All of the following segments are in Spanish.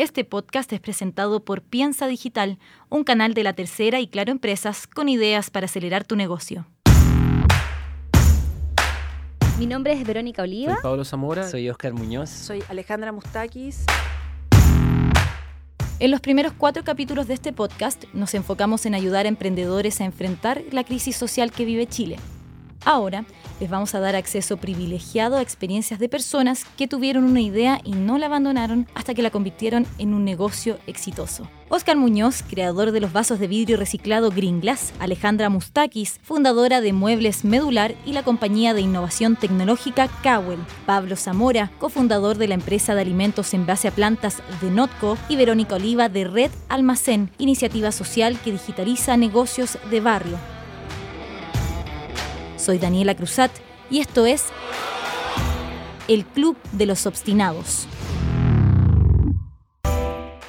Este podcast es presentado por Piensa Digital, un canal de la tercera y Claro Empresas con ideas para acelerar tu negocio. Mi nombre es Verónica Oliva. Soy Pablo Zamora. Soy Oscar Muñoz. Soy Alejandra Mustakis. En los primeros cuatro capítulos de este podcast nos enfocamos en ayudar a emprendedores a enfrentar la crisis social que vive Chile. Ahora les vamos a dar acceso privilegiado a experiencias de personas que tuvieron una idea y no la abandonaron hasta que la convirtieron en un negocio exitoso. Oscar Muñoz, creador de los vasos de vidrio reciclado Green Glass, Alejandra Mustakis, fundadora de Muebles Medular y la compañía de innovación tecnológica Cowell, Pablo Zamora, cofundador de la empresa de alimentos en base a plantas de Notco y Verónica Oliva de Red Almacén, iniciativa social que digitaliza negocios de barrio. Soy Daniela Cruzat y esto es El Club de los Obstinados.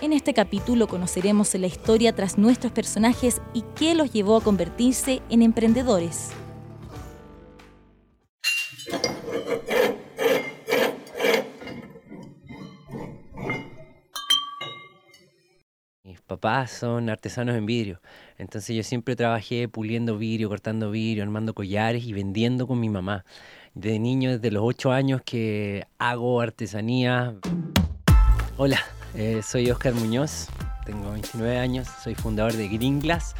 En este capítulo conoceremos la historia tras nuestros personajes y qué los llevó a convertirse en emprendedores. Papás son artesanos en vidrio, entonces yo siempre trabajé puliendo vidrio, cortando vidrio, armando collares y vendiendo con mi mamá. De niño, desde los 8 años que hago artesanía. Hola, eh, soy Oscar Muñoz, tengo 29 años, soy fundador de Green Glass.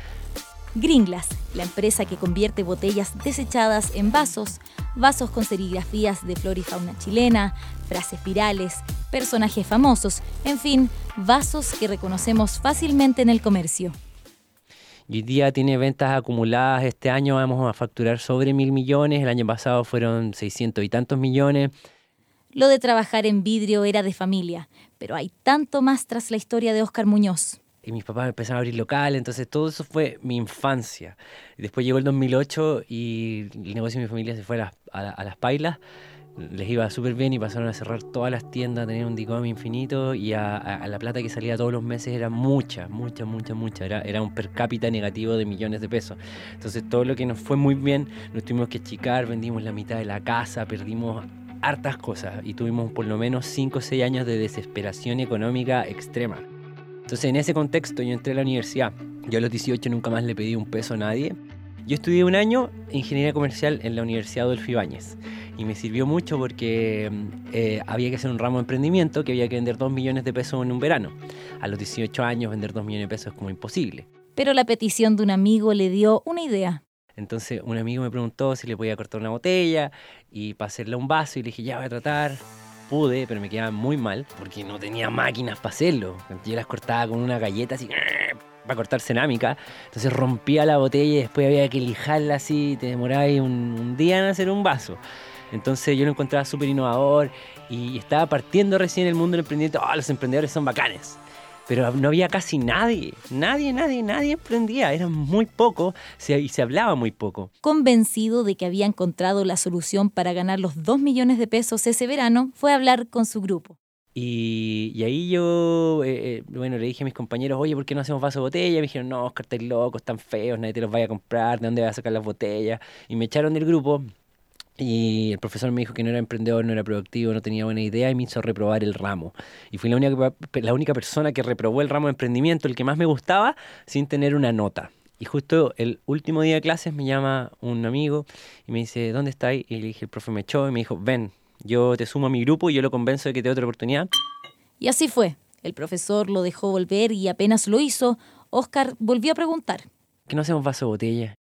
Green Glass, la empresa que convierte botellas desechadas en vasos, vasos con serigrafías de flora y fauna chilena, frases virales, personajes famosos, en fin, vasos que reconocemos fácilmente en el comercio. Hoy día tiene ventas acumuladas. Este año vamos a facturar sobre mil millones. El año pasado fueron 600 y tantos millones. Lo de trabajar en vidrio era de familia, pero hay tanto más tras la historia de Oscar Muñoz. Y mis papás empezaron a abrir locales, entonces todo eso fue mi infancia. Después llegó el 2008 y el negocio de mi familia se fue a las, a a las pailas. Les iba súper bien y pasaron a cerrar todas las tiendas, a tener un DICOM infinito y a- a la plata que salía todos los meses era mucha, mucha, mucha, mucha. Era, era un per cápita negativo de millones de pesos. Entonces todo lo que nos fue muy bien, nos tuvimos que achicar, vendimos la mitad de la casa, perdimos hartas cosas y tuvimos por lo menos 5 o 6 años de desesperación económica extrema. Entonces en ese contexto yo entré a la universidad. Yo a los 18 nunca más le pedí un peso a nadie. Yo estudié un año ingeniería comercial en la Universidad Adolfo Ibáñez y me sirvió mucho porque mm, eh, había que hacer un ramo de emprendimiento que había que vender 2 millones de pesos en un verano. A los 18 años vender 2 millones de pesos es como imposible. Pero la petición de un amigo le dio una idea. Entonces un amigo me preguntó si le podía cortar una botella y para hacerle un vaso y le dije, ya voy a tratar. Pude, pero me quedaba muy mal porque no tenía máquinas para hacerlo. Yo las cortaba con una galleta así para cortar cerámica. Entonces rompía la botella y después había que lijarla así. Te demoraba un día en hacer un vaso. Entonces yo lo encontraba súper innovador y estaba partiendo recién el mundo del emprendimiento. ¡Ah, los emprendedores son bacanes! Pero no había casi nadie, nadie, nadie, nadie emprendía. Eran muy pocos y se hablaba muy poco. Convencido de que había encontrado la solución para ganar los 2 millones de pesos ese verano, fue a hablar con su grupo. Y, y ahí yo, eh, eh, bueno, le dije a mis compañeros, oye, ¿por qué no hacemos vaso de botella? Me dijeron, no, Oscar, estáis locos, están feos, nadie te los vaya a comprar, ¿de dónde vas a sacar las botellas? Y me echaron del grupo. Y el profesor me dijo que no era emprendedor, no era productivo, no tenía buena idea y me hizo reprobar el ramo. Y fui la única, la única persona que reprobó el ramo de emprendimiento, el que más me gustaba, sin tener una nota. Y justo el último día de clases me llama un amigo y me dice, ¿dónde estáis? Y le dije, el profe me echó y me dijo, ven, yo te sumo a mi grupo y yo lo convenzo de que te dé otra oportunidad. Y así fue. El profesor lo dejó volver y apenas lo hizo, Oscar volvió a preguntar. ¿Que no hacemos vaso de botella?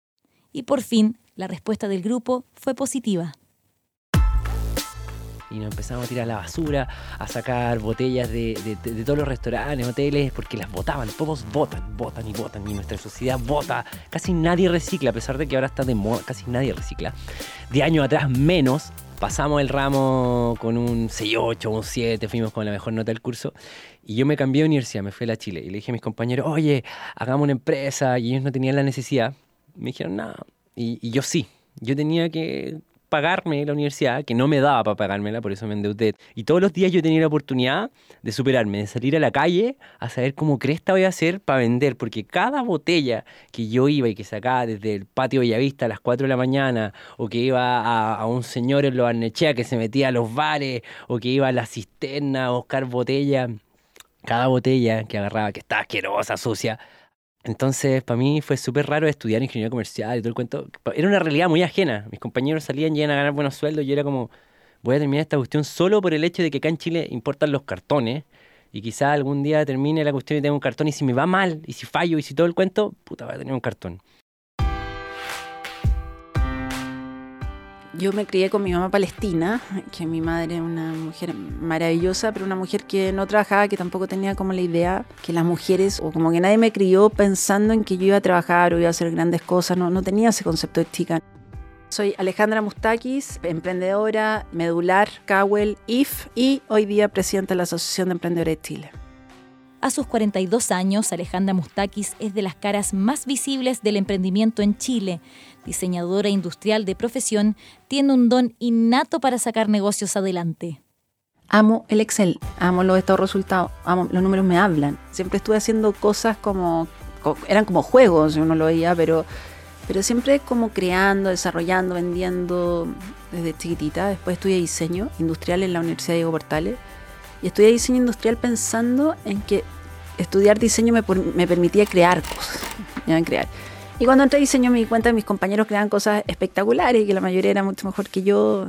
Y por fin, la respuesta del grupo fue positiva. Y nos empezamos a tirar la basura, a sacar botellas de, de- de- todos los restaurantes, hoteles, porque las botaban, todos votan, votan y votan. Y nuestra sociedad vota. Casi nadie recicla, a pesar de que ahora está de moda, casi nadie recicla. De año atrás menos. Pasamos el ramo con un 6-8, un 7, fuimos con la mejor nota del curso. Y yo me cambié de universidad, me fui a Chile. Y le dije a mis compañeros, oye, hagamos una empresa. Y ellos no tenían la necesidad. Me dijeron, no. Y, yo sí. Yo tenía que pagarme la universidad, que no me daba para pagármela, por eso me endeudé. Y todos los días yo tenía la oportunidad de superarme, de salir a la calle a saber cómo cresta voy a hacer para vender, porque cada botella que yo iba y que sacaba desde el patio Bellavista a las 4 de la mañana, o que iba a, un señor en Los Barnechea que se metía a los bares, o que iba a la cisterna a buscar botella, cada botella que agarraba, que estaba asquerosa, sucia. Entonces, para mí fue súper raro estudiar ingeniería comercial y todo el cuento. Era una realidad muy ajena. Mis compañeros salían iban a ganar buenos sueldos y yo era como, voy a terminar esta cuestión solo por el hecho de que acá en Chile importan los cartones y quizá algún día termine la cuestión y tenga un cartón y si me va mal y si fallo y si todo el cuento, puta, voy a tener un cartón. Yo me crié con mi mamá palestina, que mi madre es una mujer maravillosa, pero una mujer que no trabajaba, que tampoco tenía como la idea que las mujeres, o como que nadie me crió pensando en que yo iba a trabajar o iba a hacer grandes cosas, no, no tenía ese concepto de chica. Soy Alejandra Mustakis, emprendedora medular, Cowell, IF y hoy día presidenta de la Asociación de Emprendedores de Chile. A sus 42 años, Alejandra Mustakis es de las caras más visibles del emprendimiento en Chile. Diseñadora industrial de profesión, tiene un don innato para sacar negocios adelante. Amo el Excel, amo los estados resultados, amo, los números me hablan. Siempre estuve haciendo cosas como, eran como juegos, uno lo veía, pero, pero siempre como creando, desarrollando, vendiendo desde chiquitita. Después estudié diseño industrial en la Universidad Diego Portales y estudié diseño industrial pensando en que estudiar diseño me, me permitía crear cosas. crear. Y cuando entré a diseño me di cuenta que mis compañeros creaban cosas espectaculares y que la mayoría era mucho mejor que yo.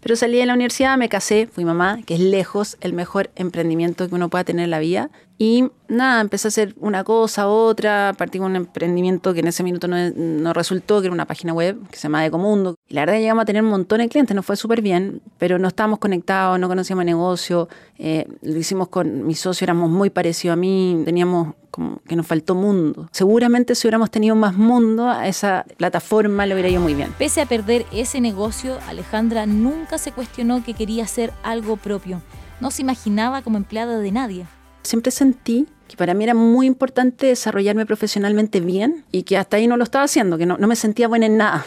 Pero salí de la universidad, me casé, fui mamá, que es lejos el mejor emprendimiento que uno pueda tener en la vida. Y nada, empecé a hacer una cosa, otra, partí con un emprendimiento que en ese minuto no, resultó, que era una página web que se llama Ecomundo. Y la verdad llegamos a tener un montón de clientes, nos fue súper bien, pero no estábamos conectados, no conocíamos el negocio, eh, lo hicimos con mi socio, éramos muy parecidos a mí, teníamos como que nos faltó mundo. Seguramente si hubiéramos tenido más mundo, a esa plataforma le hubiera ido muy bien. Pese a perder ese negocio, Alejandra nunca se cuestionó que quería hacer algo propio. No se imaginaba como empleada de nadie siempre sentí que para mí era muy importante desarrollarme profesionalmente bien y que hasta ahí no lo estaba haciendo, que no, me sentía buena en nada.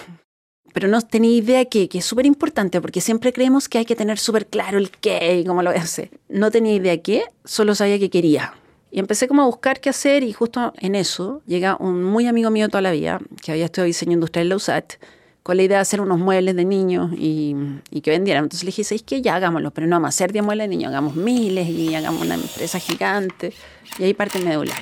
Pero no tenía idea que, que es súper importante, porque siempre creemos que hay que tener súper claro el qué y cómo lo voy a hacer. No tenía idea qué, solo sabía que quería. Y empecé como a buscar qué hacer y justo en eso llega un muy amigo mío toda la vida, que había estudiado diseño industrial en la USAT, con la idea de hacer unos muebles de niños y, que vendieran. Entonces le dije, ¿sabes qué? Ya hagámoslo, pero no vamos a hacer 10 muebles de niños, hagamos miles y hagamos una empresa gigante. Y ahí parte medular.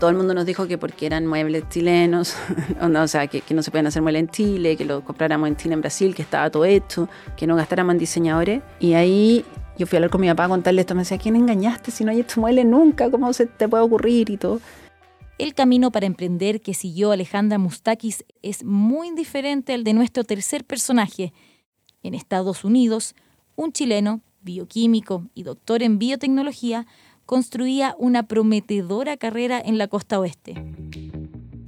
Todo el mundo nos dijo que porque eran muebles chilenos, o sea, que, no se pueden hacer muebles en Chile, que lo compráramos en Chile, en Brasil, que estaba todo hecho, que no gastáramos en diseñadores. Y ahí yo fui a hablar con mi papá a contarle esto. Me decía, ¿quién engañaste si no hay hecho muebles nunca? ¿Cómo se te puede ocurrir? Y todo. El camino para emprender que siguió Alejandra Mustakis es muy diferente al de nuestro tercer personaje. En Estados Unidos, un chileno, bioquímico y doctor en biotecnología, construía una prometedora carrera en la costa oeste.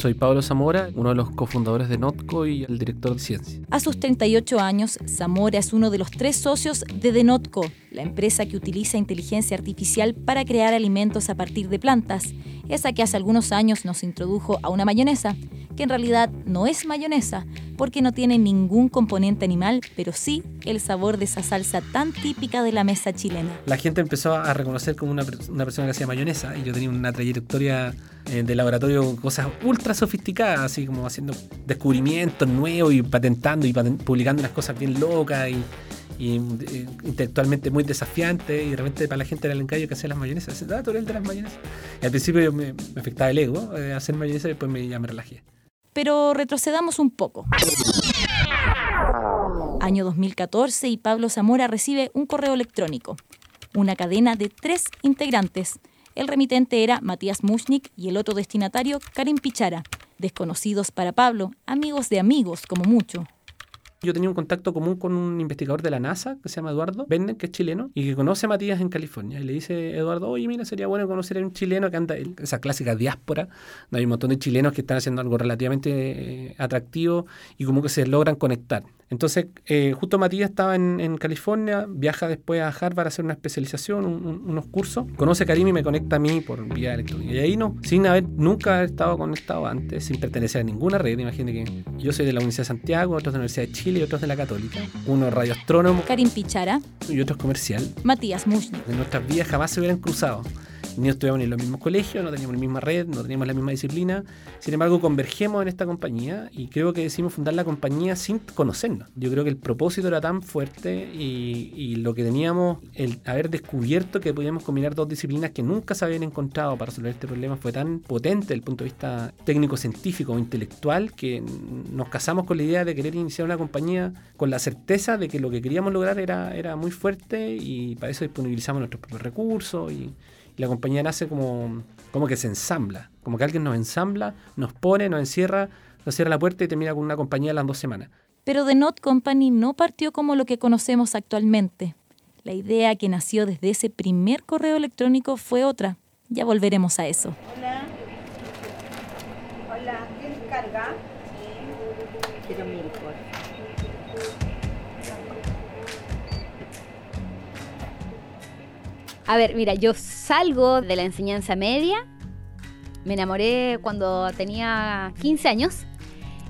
Soy Pablo Zamora, uno de los cofundadores de Notco y el director de ciencia. A sus 38 años, Zamora es uno de los tres socios de Denotco, la empresa que utiliza inteligencia artificial para crear alimentos a partir de plantas, esa que hace algunos años nos introdujo a una mayonesa, que en realidad no es mayonesa, porque no tiene ningún componente animal, pero sí el sabor de esa salsa tan típica de la mesa chilena. La gente empezó a reconocer como una, persona que hacía mayonesa y yo tenía una trayectoria eh, de laboratorio cosas ultra sofisticadas, así como haciendo descubrimientos nuevos y patentando y publicando unas cosas bien locas y, eh, intelectualmente muy desafiantes y de repente para la gente era el encayo que hacía las mayonesas. Ah, tú eres el de las mayonesas. Y al principio me, me afectaba el ego eh, hacer mayonesa y después me, ya me relajé. Pero retrocedamos un poco. Año 2014 y Pablo Zamora recibe un correo electrónico. Una cadena de tres integrantes el remitente era Matías Mushnik y el otro destinatario Karim Pichara, desconocidos para Pablo, amigos de amigos como mucho. Yo tenía un contacto común con un investigador de la NASA que se llama Eduardo Bender, que es chileno, y que conoce a Matías en California. Y le dice Eduardo, oye, mira, sería bueno conocer a un chileno que anda, esa clásica diáspora, hay un montón de chilenos que están haciendo algo relativamente eh, atractivo y como que se logran conectar. Entonces, eh, justo Matías estaba en, California, viaja después a Harvard a hacer una especialización, unos cursos, conoce a Karim y me conecta a mí por vía electrónica. Y ahí no, sin haber nunca haber estado conectado antes, sin pertenecer a ninguna red. Imagínate que yo soy de la Universidad de Santiago, otros de la Universidad de Chile y otros de la Católica. Uno radioastrónomo. Karim Pichara. Y otro comercial. Matías Mushni. De nuestras vías jamás se hubieran cruzado. Ni estudiamos en los mismos colegios, no teníamos la misma red, no teníamos la misma disciplina. Sin embargo, convergemos en esta compañía y creo que decidimos fundar la compañía sin conocernos. Yo creo que el propósito era tan fuerte y, y lo que teníamos, el haber descubierto que podíamos combinar dos disciplinas que nunca se habían encontrado para resolver este problema fue tan potente desde el punto de vista técnico-científico o intelectual que nos casamos con la idea de querer iniciar una compañía con la certeza de que lo que queríamos lograr era, era muy fuerte y para eso disponibilizamos nuestros propios recursos y, y la compañía nace como, como que se ensambla, como que alguien nos ensambla, nos pone, nos encierra, nos cierra la puerta y termina con una compañía a las dos semanas. Pero The Not Company no partió como lo que conocemos actualmente. La idea que nació desde ese primer correo electrónico fue otra. Ya volveremos a eso. Hola. Hola, ¿quién carga? A ver, mira, yo salgo de la enseñanza media. Me enamoré cuando tenía 15 años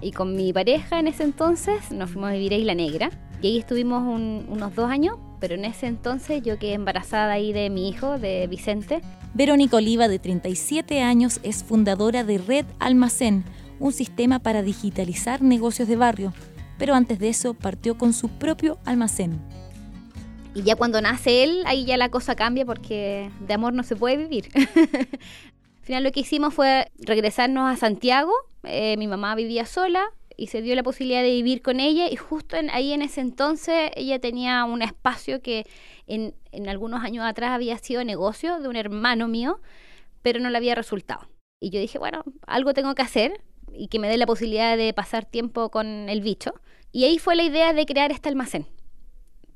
y con mi pareja en ese entonces nos fuimos a vivir a Isla Negra. Y ahí estuvimos un- unos dos años, pero en ese entonces yo quedé embarazada ahí de mi hijo, de Vicente. Verónica Oliva, de 37 años, es fundadora de Red Almacén, un sistema para digitalizar negocios de barrio. Pero antes de eso partió con su propio almacén. Y ya cuando nace él, ahí ya la cosa cambia porque de amor no se puede vivir. Al final lo que hicimos fue regresarnos a Santiago. Eh, mi mamá vivía sola y se dio la posibilidad de vivir con ella y justo ahí en ese entonces ella tenía un espacio que en, en algunos años atrás había sido negocio de un hermano mío, pero no le había resultado. Y yo dije, bueno, algo tengo que hacer y que me dé la posibilidad de pasar tiempo con el bicho. Y ahí fue la idea de crear este almacén.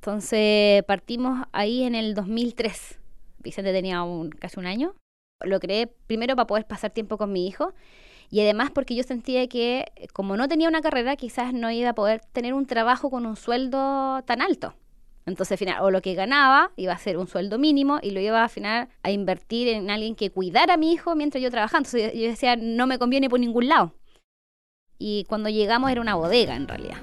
Entonces partimos ahí en el 2003. Vicente tenía un, casi un año. Lo creé primero para poder pasar tiempo con mi hijo y además porque yo sentía que eh, como no tenía una carrera quizás no iba a poder tener un trabajo con un sueldo tan alto. Entonces al final o lo que ganaba iba a ser un sueldo mínimo y lo iba al final a invertir en alguien que cuidara a mi hijo mientras yo trabajaba. Entonces yo- decía no me conviene por ningún lado. Y cuando llegamos era una bodega en realidad.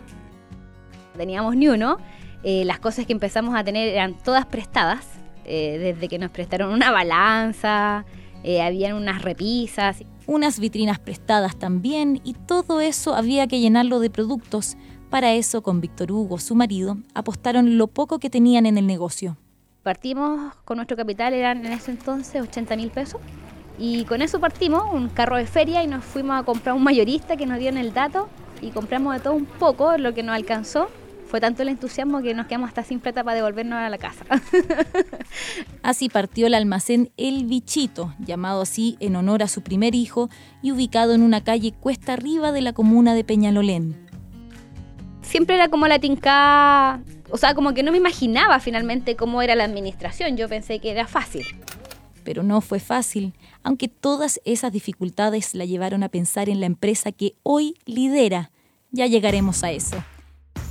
Teníamos ni uno. Eh, las cosas que empezamos a tener eran todas prestadas, eh, desde que nos prestaron una balanza, eh, habían unas repisas. Unas vitrinas prestadas también y todo eso había que llenarlo de productos. Para eso, con Víctor Hugo, su marido, apostaron lo poco que tenían en el negocio. Partimos con nuestro capital, eran en ese entonces 80 mil pesos. Y con eso partimos, un carro de feria, y nos fuimos a comprar un mayorista que nos dieron el dato. Y compramos de todo un poco, lo que nos alcanzó. Fue tanto el entusiasmo que nos quedamos hasta sin plata para devolvernos a la casa. Así partió el almacén El Bichito, llamado así en honor a su primer hijo y ubicado en una calle cuesta arriba de la comuna de Peñalolén. siempre era como la tinca, o sea, como que no me imaginaba finalmente cómo era la administración, yo pensé que era fácil. Pero no fue fácil, aunque todas esas dificultades la llevaron a pensar en la empresa que hoy lidera. Ya llegaremos a eso.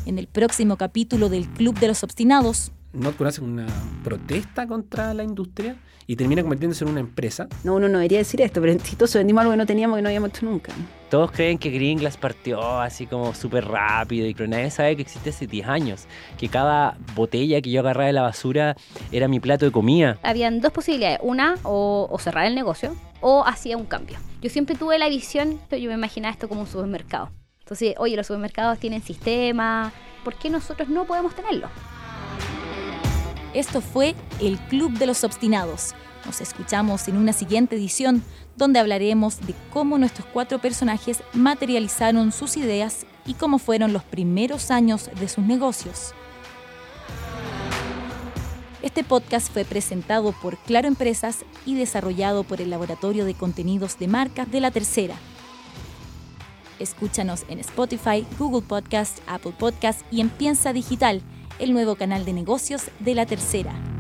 En el próximo capítulo del Club de los Obstinados, Notco hace una protesta contra la industria y termina convirtiéndose en una empresa. No, uno no debería decir esto, pero exitoso vendimos algo que no teníamos que no habíamos hecho nunca. Todos creen que Green Glass partió así como súper rápido y que nadie sabe que existe hace 10 años. Que cada botella que yo agarraba de la basura era mi plato de comida. Habían dos posibilidades, una o, o cerrar el negocio o hacía un cambio. Yo siempre tuve la visión, yo me imaginaba esto como un supermercado. Entonces, oye, los supermercados tienen sistema, ¿por qué nosotros no podemos tenerlo? esto fue el Club de los Obstinados. Nos escuchamos en una siguiente edición donde hablaremos de cómo nuestros cuatro personajes materializaron sus ideas y cómo fueron los primeros años de sus negocios. Este podcast fue presentado por Claro Empresas y desarrollado por el Laboratorio de Contenidos de Marcas de la Tercera. Escúchanos en Spotify, Google Podcast, Apple Podcast y en Piensa Digital, el nuevo canal de negocios de la Tercera.